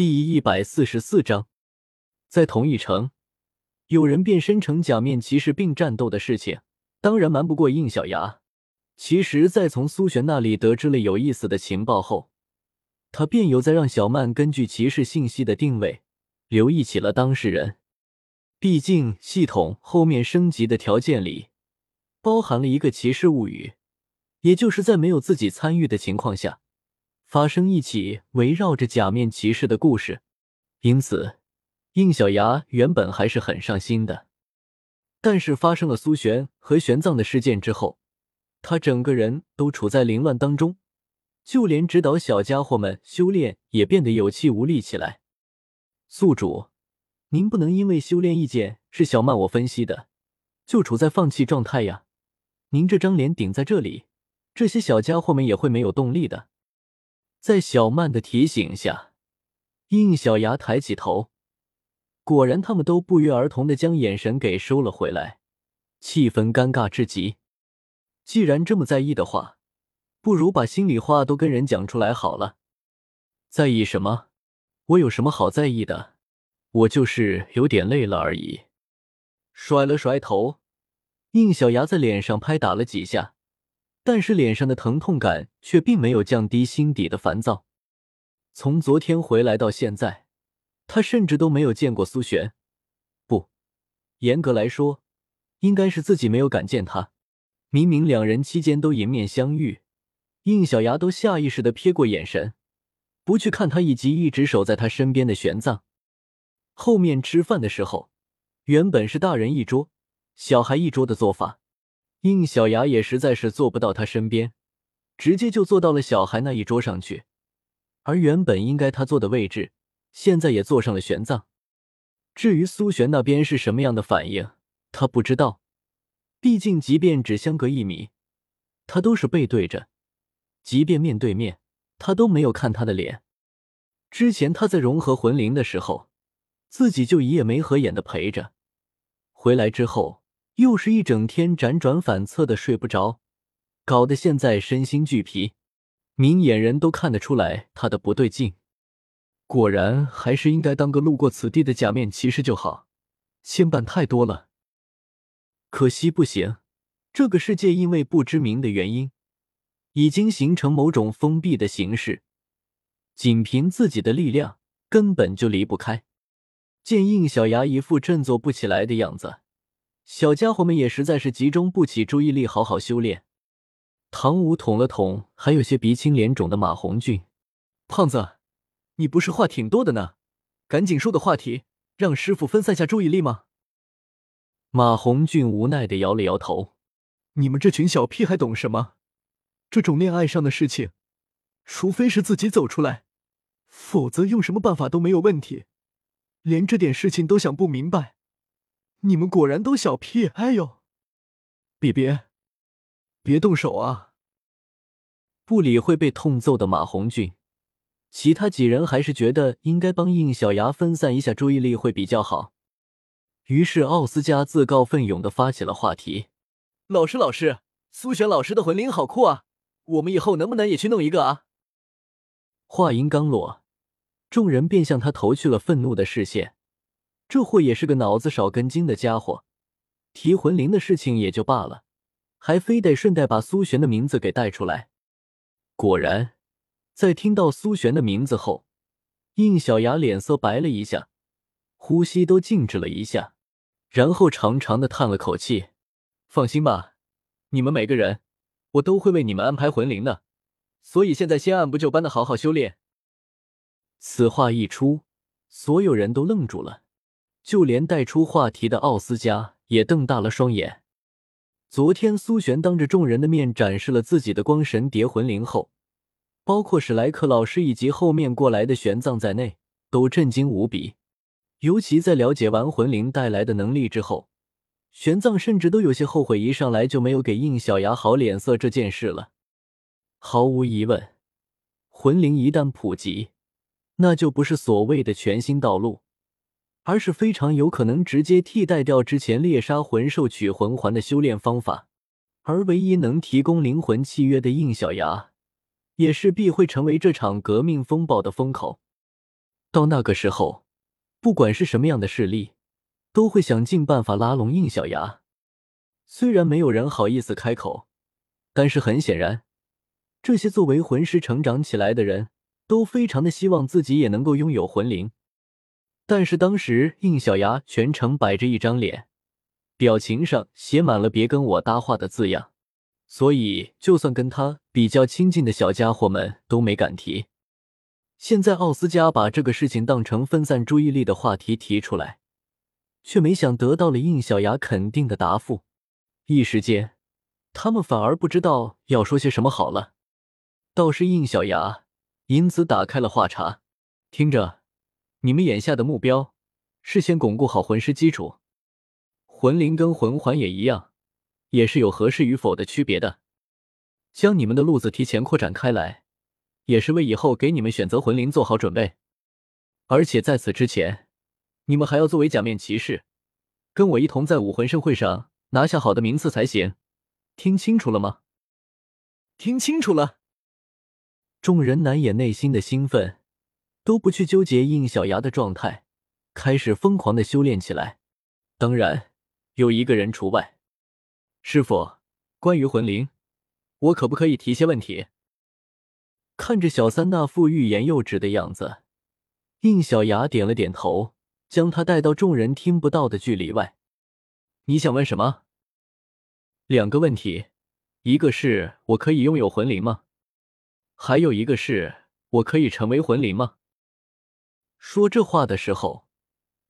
第一百四十四章，在同一城，有人变身成假面骑士并战斗的事情，当然瞒不过应小牙。其实，在从苏璇那里得知了有意思的情报后，他便有在让小曼根据骑士信息的定位，留意起了当事人。毕竟，系统后面升级的条件里包含了一个骑士物语，也就是在没有自己参与的情况下。发生一起围绕着假面骑士的故事，因此应小牙原本还是很上心的。但是发生了苏璇和玄奘的事件之后，他整个人都处在凌乱当中，就连指导小家伙们修炼也变得有气无力起来。宿主，您不能因为修炼意见是小曼我分析的，就处在放弃状态呀！您这张脸顶在这里，这些小家伙们也会没有动力的。在小曼的提醒下，应小牙抬起头，果然，他们都不约而同的将眼神给收了回来，气氛尴尬至极。既然这么在意的话，不如把心里话都跟人讲出来好了。在意什么？我有什么好在意的？我就是有点累了而已。甩了甩头，应小牙在脸上拍打了几下。但是脸上的疼痛感却并没有降低心底的烦躁。从昨天回来到现在，他甚至都没有见过苏璇。不，严格来说，应该是自己没有敢见他。明明两人期间都迎面相遇，应小牙都下意识的瞥过眼神，不去看他以及一直守在他身边的玄奘。后面吃饭的时候，原本是大人一桌、小孩一桌的做法。应小牙也实在是坐不到他身边，直接就坐到了小孩那一桌上去，而原本应该他坐的位置，现在也坐上了玄奘。至于苏璇那边是什么样的反应，他不知道，毕竟即便只相隔一米，他都是背对着，即便面对面，他都没有看他的脸。之前他在融合魂灵的时候，自己就一夜没合眼的陪着，回来之后。又是一整天辗转反侧的睡不着，搞得现在身心俱疲，明眼人都看得出来他的不对劲。果然还是应该当个路过此地的假面骑士就好，牵绊太多了。可惜不行，这个世界因为不知名的原因，已经形成某种封闭的形式，仅凭自己的力量根本就离不开。见应小牙一副振作不起来的样子。小家伙们也实在是集中不起注意力，好好修炼。唐舞捅了捅还有些鼻青脸肿的马红俊：“胖子，你不是话挺多的呢，赶紧说个话题，让师傅分散下注意力吗？”马红俊无奈的摇了摇头：“你们这群小屁孩懂什么？这种恋爱上的事情，除非是自己走出来，否则用什么办法都没有问题。连这点事情都想不明白。”你们果然都小屁！哎呦，别别，别动手啊！不理会被痛揍的马红俊，其他几人还是觉得应该帮应小牙分散一下注意力会比较好。于是奥斯加自告奋勇的发起了话题：“老师，老师，苏璇老师的魂灵好酷啊！我们以后能不能也去弄一个啊？”话音刚落，众人便向他投去了愤怒的视线。这货也是个脑子少根筋的家伙，提魂灵的事情也就罢了，还非得顺带把苏璇的名字给带出来。果然，在听到苏璇的名字后，应小牙脸色白了一下，呼吸都静止了一下，然后长长的叹了口气：“放心吧，你们每个人，我都会为你们安排魂灵的，所以现在先按部就班的好好修炼。”此话一出，所有人都愣住了。就连带出话题的奥斯加也瞪大了双眼。昨天苏璇当着众人的面展示了自己的光神蝶魂灵后，包括史莱克老师以及后面过来的玄奘在内，都震惊无比。尤其在了解完魂灵带来的能力之后，玄奘甚至都有些后悔一上来就没有给应小牙好脸色这件事了。毫无疑问，魂灵一旦普及，那就不是所谓的全新道路。而是非常有可能直接替代掉之前猎杀魂兽取魂环的修炼方法，而唯一能提供灵魂契约的应小牙，也势必会成为这场革命风暴的风口。到那个时候，不管是什么样的势力，都会想尽办法拉拢应小牙。虽然没有人好意思开口，但是很显然，这些作为魂师成长起来的人都非常的希望自己也能够拥有魂灵。但是当时应小牙全程摆着一张脸，表情上写满了“别跟我搭话”的字样，所以就算跟他比较亲近的小家伙们都没敢提。现在奥斯加把这个事情当成分散注意力的话题提出来，却没想得到了应小牙肯定的答复。一时间，他们反而不知道要说些什么好了。倒是应小牙因此打开了话茬：“听着，你们眼下的目标是先巩固好魂师基础，魂灵跟魂环也一样，也是有合适与否的区别的。将你们的路子提前扩展开来，也是为以后给你们选择魂灵做好准备。而且在此之前，你们还要作为假面骑士，跟我一同在武魂盛会上。”拿下好的名次才行，听清楚了吗？听清楚了。众人难掩内心的兴奋，都不去纠结应小牙的状态，开始疯狂的修炼起来。当然，有一个人除外。师傅，关于魂灵，我可不可以提些问题？看着小三那副欲言又止的样子，应小牙点了点头，将他带到众人听不到的距离外。你想问什么？两个问题，一个是我可以拥有魂灵吗？还有一个是我可以成为魂灵吗？说这话的时候，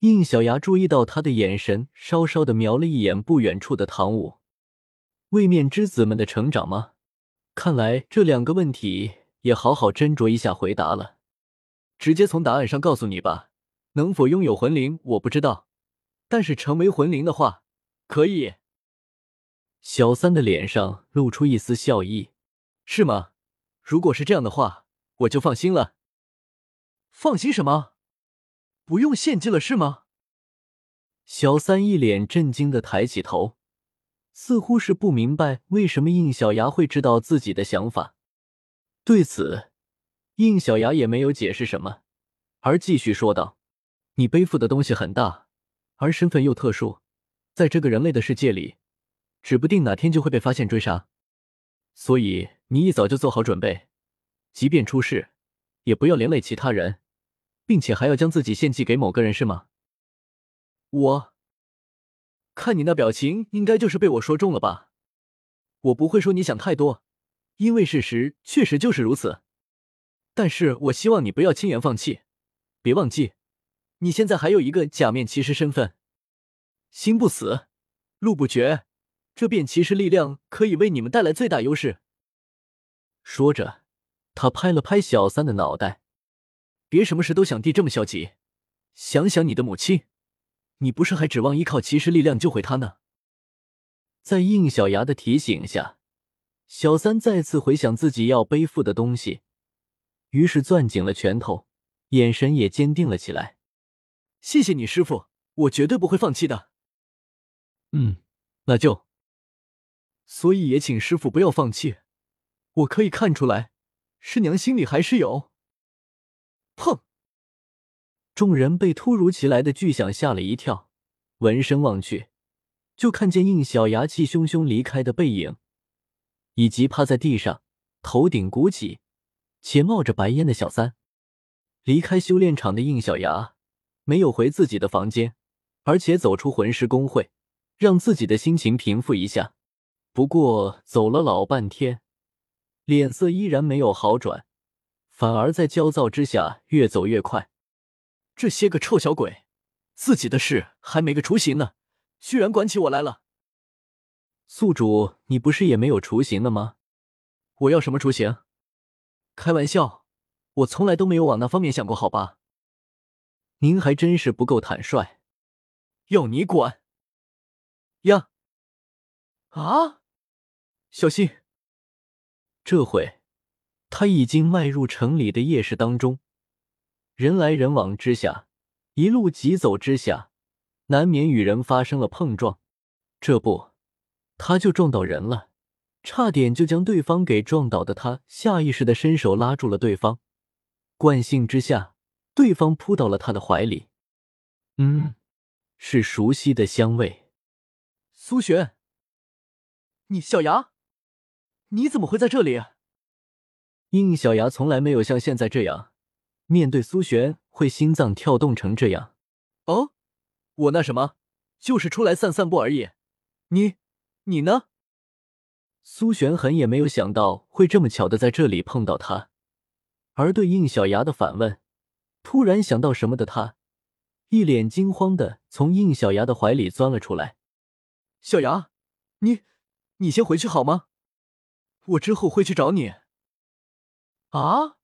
应小牙注意到他的眼神稍稍的瞄了一眼不远处的唐舞。位面之子们的成长吗？看来这两个问题也好好斟酌一下回答了。直接从答案上告诉你吧，能否拥有魂灵我不知道，但是成为魂灵的话。可以。小三的脸上露出一丝笑意，是吗？如果是这样的话，我就放心了。放心什么？不用献祭了是吗？小三一脸震惊的抬起头，似乎是不明白为什么应小牙会知道自己的想法。对此，应小牙也没有解释什么，而继续说道：“你背负的东西很大，而身份又特殊。”在这个人类的世界里，指不定哪天就会被发现追杀，所以你一早就做好准备，即便出事，也不要连累其他人，并且还要将自己献祭给某个人，是吗？我看你那表情，应该就是被我说中了吧？我不会说你想太多，因为事实确实就是如此。但是我希望你不要轻言放弃，别忘记，你现在还有一个假面骑士身份。心不死，路不绝，这便骑士力量可以为你们带来最大优势。说着，他拍了拍小三的脑袋，别什么事都想地这么消极，想想你的母亲，你不是还指望依靠骑士力量救回她呢？在应小牙的提醒下，小三再次回想自己要背负的东西，于是攥紧了拳头，眼神也坚定了起来。谢谢你，师傅，我绝对不会放弃的。嗯，那就。所以也请师傅不要放弃。我可以看出来，师娘心里还是有。砰！众人被突如其来的巨响吓了一跳，闻声望去，就看见应小牙气汹汹离开的背影，以及趴在地上、头顶鼓起且冒着白烟的小三。离开修炼场的应小牙没有回自己的房间，而且走出魂师公会。让自己的心情平复一下，不过走了老半天，脸色依然没有好转，反而在焦躁之下越走越快。这些个臭小鬼，自己的事还没个雏形呢，居然管起我来了！宿主，你不是也没有雏形了吗？我要什么雏形？开玩笑，我从来都没有往那方面想过，好吧？您还真是不够坦率，要你管！呀！啊！小心！这回，他已经迈入城里的夜市当中，人来人往之下，一路疾走之下，难免与人发生了碰撞。这不，他就撞到人了，差点就将对方给撞倒的他，下意识的伸手拉住了对方，惯性之下，对方扑到了他的怀里。嗯，是熟悉的香味。苏璇，你小牙，你怎么会在这里？应小牙从来没有像现在这样面对苏璇会心脏跳动成这样。哦，我那什么，就是出来散散步而已。你，你呢？苏璇很也没有想到会这么巧的在这里碰到他，而对应小牙的反问，突然想到什么的他，一脸惊慌的从应小牙的怀里钻了出来。小牙，你，你先回去好吗？我之后会去找你。啊！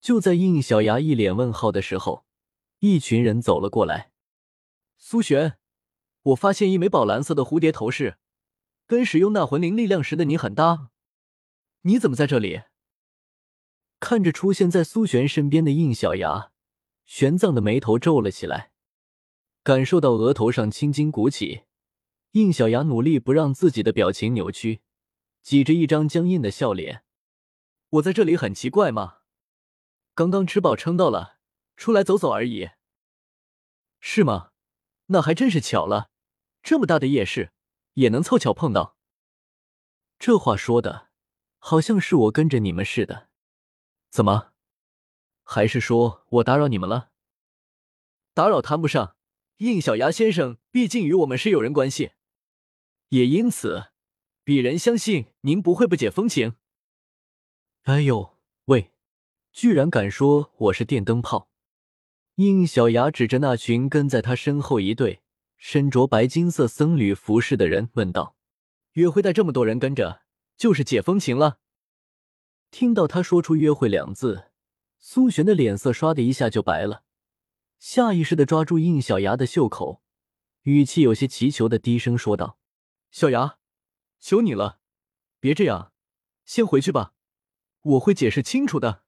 就在应小牙一脸问号的时候，一群人走了过来。苏璇，我发现一枚宝蓝色的蝴蝶头饰。跟使用那魂灵力量时的你很搭，你怎么在这里？看着出现在苏璇身边的应小牙，玄奘的眉头皱了起来，感受到额头上青筋鼓起，应小牙努力不让自己的表情扭曲，挤着一张僵硬的笑脸。我在这里很奇怪吗？刚刚吃饱撑到了，出来走走而已。是吗？那还真是巧了，这么大的夜市。也能凑巧碰到，这话说的，好像是我跟着你们似的。怎么？还是说我打扰你们了？打扰谈不上，应小牙先生毕竟与我们是友人关系，也因此，鄙人相信您不会不解风情。哎呦喂，居然敢说我是电灯泡！应小牙指着那群跟在他身后一对。身着白金色僧侣服饰的人问道：“约会带这么多人跟着，就是解风情了？”听到他说出“约会”两字，苏璇的脸色唰的一下就白了，下意识的抓住应小牙的袖口，语气有些祈求的低声说道：“小牙，求你了，别这样，先回去吧，我会解释清楚的。”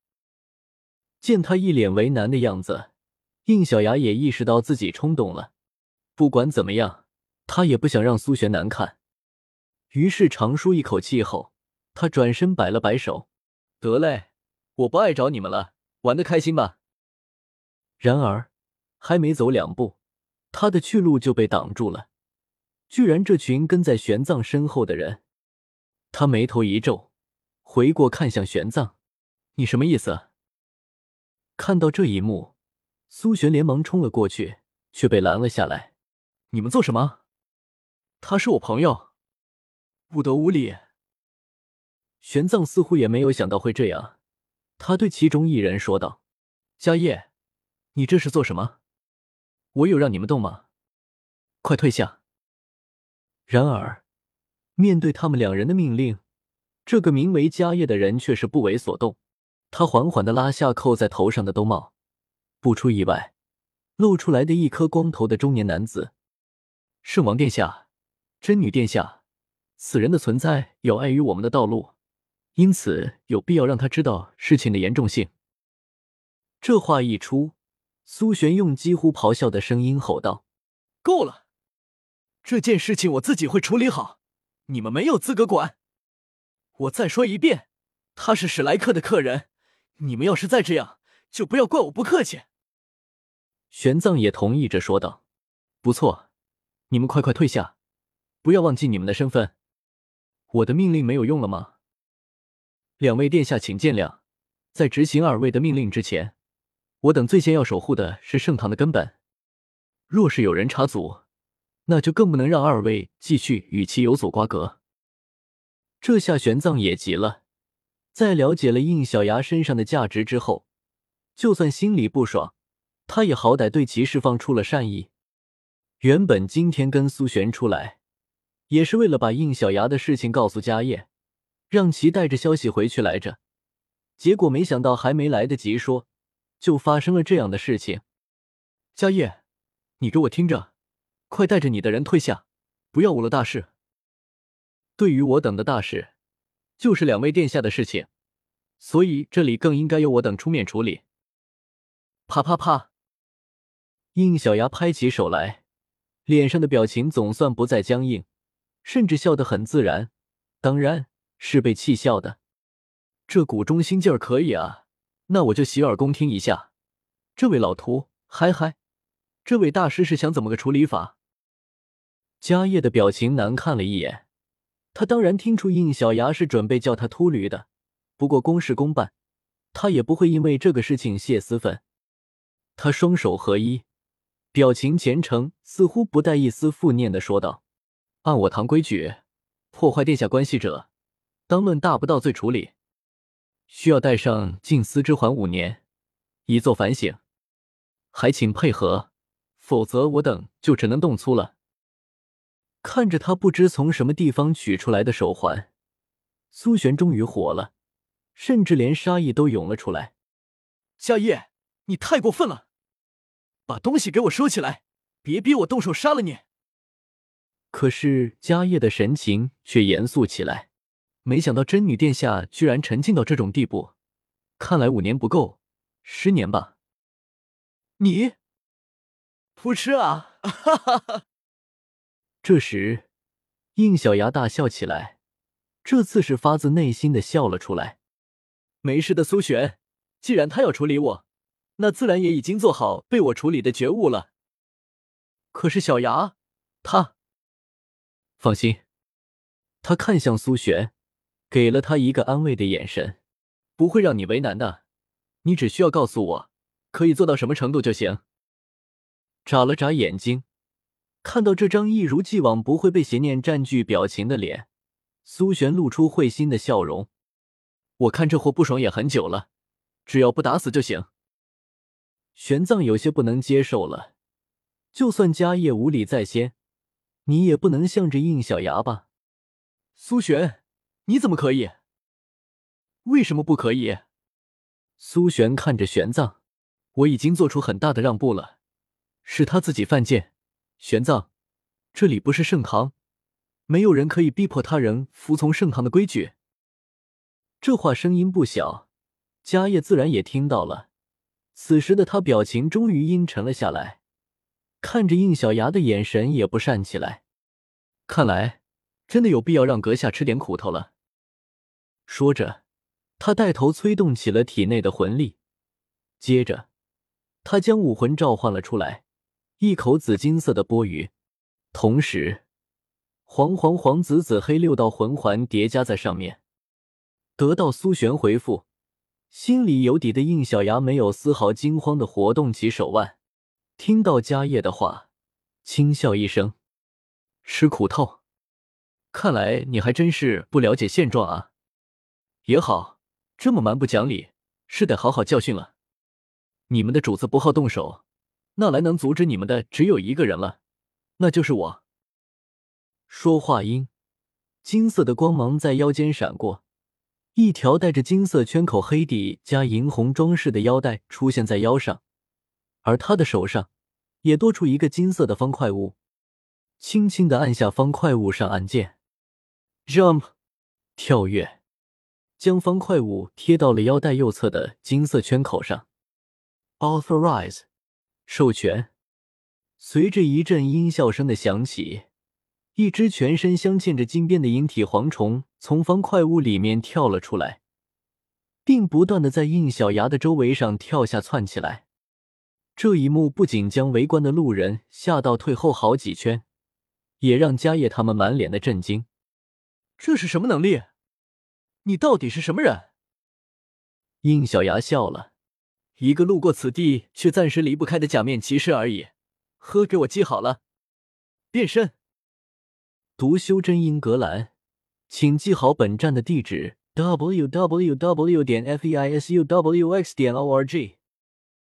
见他一脸为难的样子，应小牙也意识到自己冲动了。不管怎么样，他也不想让苏璇难看。于是长舒一口气后，他转身摆了摆手：“得嘞，我不爱找你们了，玩的开心吧。”然而，还没走两步，他的去路就被挡住了。居然这群跟在玄奘身后的人，他眉头一皱，回过看向玄奘：“你什么意思？”看到这一幕，苏璇连忙冲了过去，却被拦了下来。你们做什么？他是我朋友，不得无礼。玄奘似乎也没有想到会这样，他对其中一人说道：“迦叶，你这是做什么？我有让你们动吗？快退下！”然而，面对他们两人的命令，这个名为迦叶的人却是不为所动。他缓缓的拉下扣在头上的兜帽，不出意外，露出来的一颗光头的中年男子。圣王殿下，真女殿下，此人的存在有碍于我们的道路，因此有必要让他知道事情的严重性。这话一出，苏璇用几乎咆哮的声音吼道：“够了！这件事情我自己会处理好，你们没有资格管。我再说一遍，他是史莱克的客人，你们要是再这样，就不要怪我不客气。”玄奘也同意着说道：“不错。”你们快快退下，不要忘记你们的身份。我的命令没有用了吗？两位殿下，请见谅。在执行二位的命令之前，我等最先要守护的是圣堂的根本。若是有人插足，那就更不能让二位继续与其有所瓜葛。这下玄奘也急了，在了解了应小牙身上的价值之后，就算心里不爽，他也好歹对其释放出了善意。原本今天跟苏璇出来，也是为了把应小牙的事情告诉家业，让其带着消息回去来着。结果没想到还没来得及说，就发生了这样的事情。家业，你给我听着，快带着你的人退下，不要误了大事。对于我等的大事，就是两位殿下的事情，所以这里更应该由我等出面处理。啪啪啪！应小牙拍起手来。脸上的表情总算不再僵硬，甚至笑得很自然，当然是被气笑的。这股中心劲儿可以啊，那我就洗耳恭听一下。这位老徒，嗨嗨，这位大师是想怎么个处理法？迦叶的表情难看了一眼，他当然听出应小牙是准备叫他秃驴的，不过公事公办，他也不会因为这个事情泄私愤。他双手合一，表情虔诚，似乎不带一丝负念的说道：“按我堂规矩，破坏殿下关系者，当论大不道罪处理，需要带上禁司之环五年，以作反省。还请配合，否则我等就只能动粗了。”看着他不知从什么地方取出来的手环，苏璇终于火了，甚至连杀意都涌了出来。夏夜，你太过分了！把东西给我收起来，别逼我动手杀了你。可是迦叶的神情却严肃起来，没想到真女殿下居然沉浸到这种地步，看来五年不够，十年吧。你，扑哧啊！哈哈哈。这时，应小牙大笑起来，这次是发自内心的笑了出来。没事的，苏璇，既然他要处理我，那自然也已经做好被我处理的觉悟了。可是小牙，他放心，他看向苏璇，给了他一个安慰的眼神，不会让你为难的。你只需要告诉我，可以做到什么程度就行。眨了眨眼睛。看到这张一如既往不会被邪念占据表情的脸，苏璇露出会心的笑容。我看这货不爽也很久了，只要不打死就行。玄奘有些不能接受了，就算家业无礼在先，你也不能向着应小牙吧？苏璇，你怎么可以？为什么不可以？苏璇看着玄奘，我已经做出很大的让步了，是他自己犯贱。玄奘，这里不是圣堂，没有人可以逼迫他人服从圣堂的规矩。这话声音不小，迦叶自然也听到了。此时的他表情终于阴沉了下来，看着应小牙的眼神也不善起来。看来真的有必要让阁下吃点苦头了。说着，他带头催动起了体内的魂力，接着他将武魂召唤了出来。一口紫金色的钵盂，同时黄黄黄紫紫黑六道魂环叠加在上面。得到苏璇回复，心里有底的应小牙没有丝毫惊慌的活动起手腕。听到迦叶的话，轻笑一声：“吃苦头，看来你还真是不了解现状啊。也好，这么蛮不讲理，是得好好教训了。你们的主子不好动手。”那来能阻止你们的只有一个人了，那就是我。说话音，金色的光芒在腰间闪过，一条带着金色圈口黑底加银红装饰的腰带出现在腰上，而他的手上也多出一个金色的方块物，轻轻的按下方块物上按键，jump，跳跃，将方块物贴到了腰带右侧的金色圈口上，authorize。授权，随着一阵音笑声的响起，一只全身镶嵌着金边的银体蝗虫从方块屋里面跳了出来，并不断的在应小牙的周围上跳下窜起来。这一幕不仅将围观的路人吓到退后好几圈，也让迦叶他们满脸的震惊。这是什么能力？你到底是什么人？应小牙笑了。一个路过此地却暂时离不开的假面骑士而已。呵，给我记好了，变身。独修真英格兰，请记好本站的地址：w w w. 点 f e i s u w x. 点 o r g。